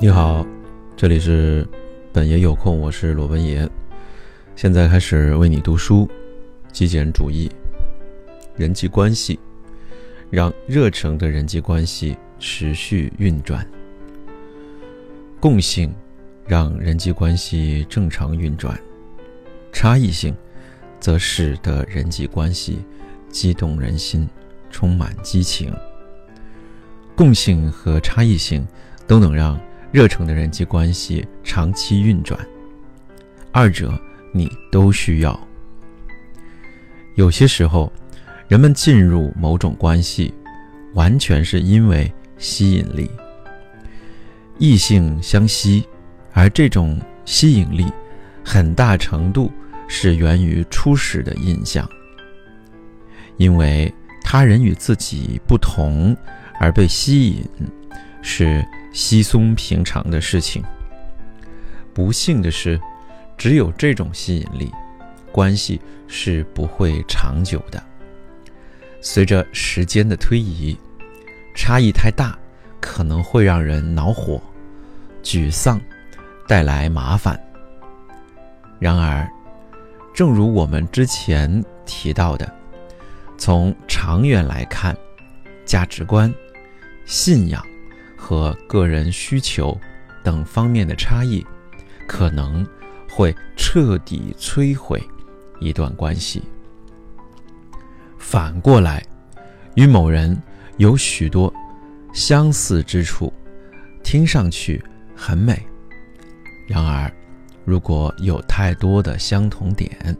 你好，这里是本爷有空，我是罗文爷，现在开始为你读书。极简主义，人际关系，让热诚的人际关系持续运转；共性，让人际关系正常运转；差异性，则使得人际关系激动人心，充满激情。共性和差异性都能让。热诚的人际关系长期运转，二者你都需要。有些时候，人们进入某种关系，完全是因为吸引力，异性相吸，而这种吸引力很大程度是源于初始的印象，因为他人与自己不同而被吸引，是。稀松平常的事情。不幸的是，只有这种吸引力，关系是不会长久的。随着时间的推移，差异太大，可能会让人恼火、沮丧，带来麻烦。然而，正如我们之前提到的，从长远来看，价值观、信仰。和个人需求等方面的差异，可能会彻底摧毁一段关系。反过来，与某人有许多相似之处，听上去很美；然而，如果有太多的相同点，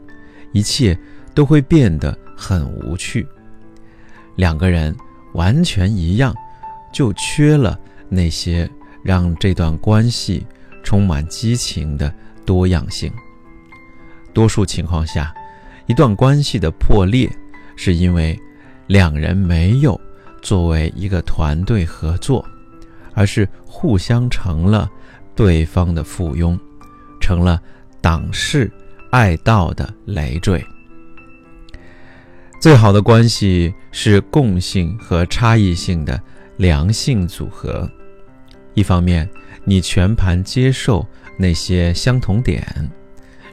一切都会变得很无趣。两个人完全一样，就缺了。那些让这段关系充满激情的多样性。多数情况下，一段关系的破裂，是因为两人没有作为一个团队合作，而是互相成了对方的附庸，成了挡事爱道的累赘。最好的关系是共性和差异性的良性组合。一方面，你全盘接受那些相同点；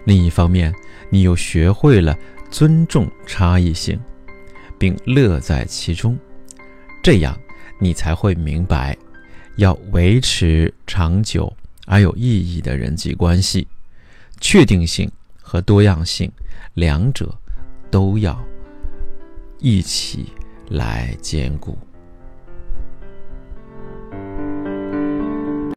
另一方面，你又学会了尊重差异性，并乐在其中。这样，你才会明白，要维持长久而有意义的人际关系，确定性和多样性两者都要一起来兼顾。